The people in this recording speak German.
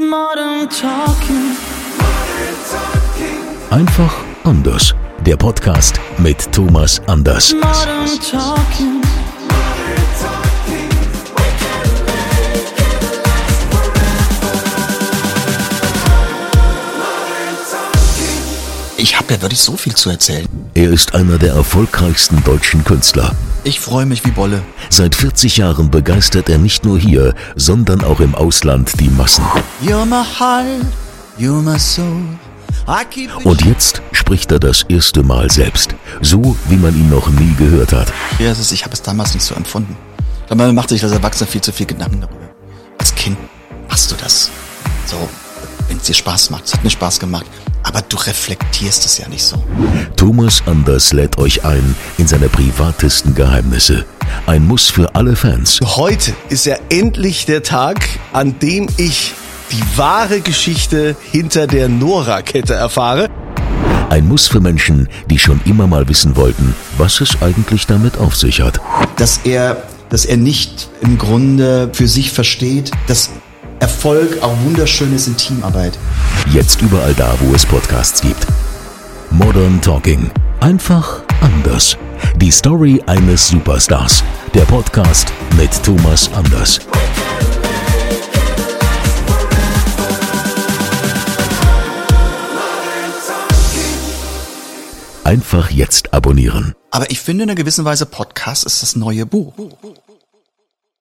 Modern Talking. Einfach anders. Der Podcast mit Thomas Anders. Modern Talking. Ich habe ja wirklich so viel zu erzählen. Er ist einer der erfolgreichsten deutschen Künstler. Ich freue mich wie Bolle. Seit 40 Jahren begeistert er nicht nur hier, sondern auch im Ausland die Massen. You're my heart, you're my soul. Und jetzt spricht er das erste Mal selbst. So, wie man ihn noch nie gehört hat. Ja, es ist, ich habe es damals nicht so empfunden. Aber man macht sich als Erwachsener viel zu viel Gedanken darüber. Als Kind machst du das. So, es dir Spaß macht. Es hat mir Spaß gemacht. Aber du reflektierst es ja nicht so. Thomas Anders lädt euch ein in seine privatesten Geheimnisse. Ein Muss für alle Fans. Heute ist ja endlich der Tag, an dem ich die wahre Geschichte hinter der Nora-Kette erfahre. Ein Muss für Menschen, die schon immer mal wissen wollten, was es eigentlich damit auf sich hat. Dass er, dass er nicht im Grunde für sich versteht, dass Erfolg auch wunderschön ist in Teamarbeit. Jetzt überall da, wo es Podcasts gibt. Modern Talking. Einfach anders. Die Story eines Superstars. Der Podcast mit Thomas Anders. Einfach jetzt abonnieren. Aber ich finde in einer gewissen Weise Podcast ist das neue Buch.